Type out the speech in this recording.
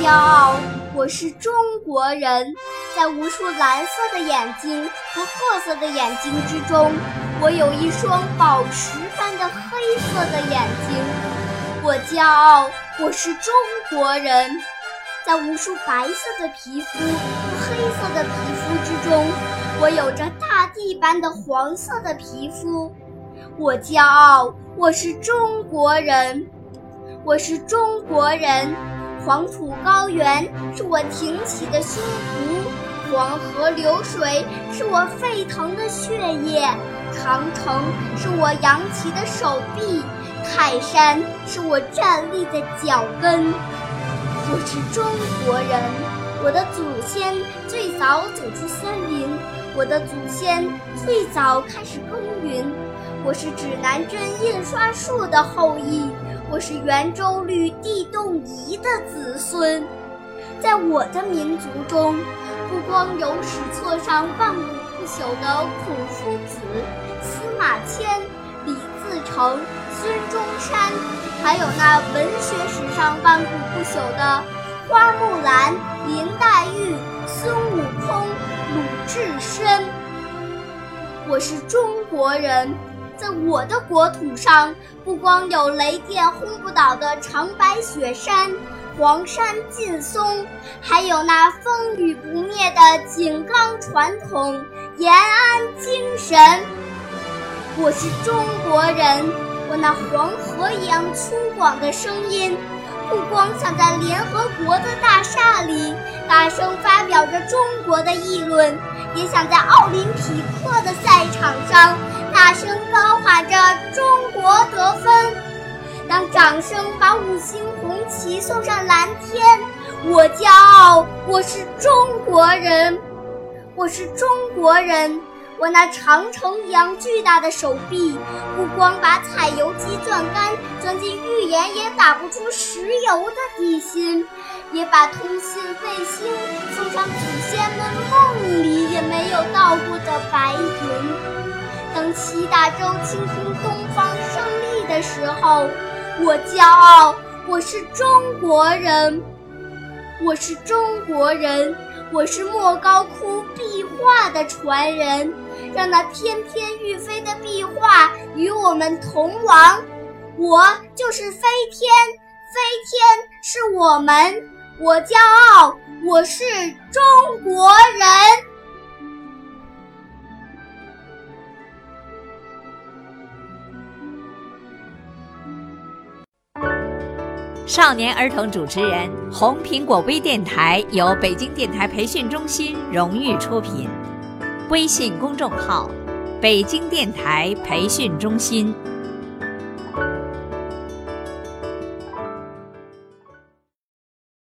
骄傲，我是中国人，在无数蓝色的眼睛和褐色的眼睛之中。我有一双宝石般的黑色的眼睛，我骄傲，我是中国人。在无数白色的皮肤和黑色的皮肤之中，我有着大地般的黄色的皮肤。我骄傲，我是中国人。我是中国人，黄土高原是我挺起的胸脯，黄河流水是我沸腾的血液。长城是我扬起的手臂，泰山是我站立的脚跟。我是中国人，我的祖先最早走出森林，我的祖先最早开始耕耘。我是指南针印刷术的后裔，我是圆周率地动仪的子孙。在我的民族中，不光有史册上万古不朽的孔夫子。司马迁、李自成、孙中山，还有那文学史上万古不朽的花木兰、林黛玉、孙悟空、鲁智深。我是中国人，在我的国土上，不光有雷电轰不倒的长白雪山、黄山劲松，还有那风雨不灭的井冈传统、延安精神。我是中国人，我那黄河一样粗犷的声音，不光想在联合国的大厦里大声发表着中国的议论，也想在奥林匹克的赛场上大声高喊着“中国得分”。当掌声把五星红旗送上蓝天，我骄傲，我是中国人，我是中国人。我那长城一样巨大的手臂，不光把采油机钻干，钻进预言也打不出石油的地心，也把通信卫星送上祖先们梦里也没有到过的白云。当七大洲倾听东方胜利的时候，我骄傲，我是中国人，我是中国人，我是莫高窟壁画的传人。让那翩翩欲飞的壁画与我们同往，我就是飞天，飞天是我们，我骄傲，我是中国人。少年儿童主持人，红苹果微电台由北京电台培训中心荣誉出品。微信公众号：北京电台培训中心。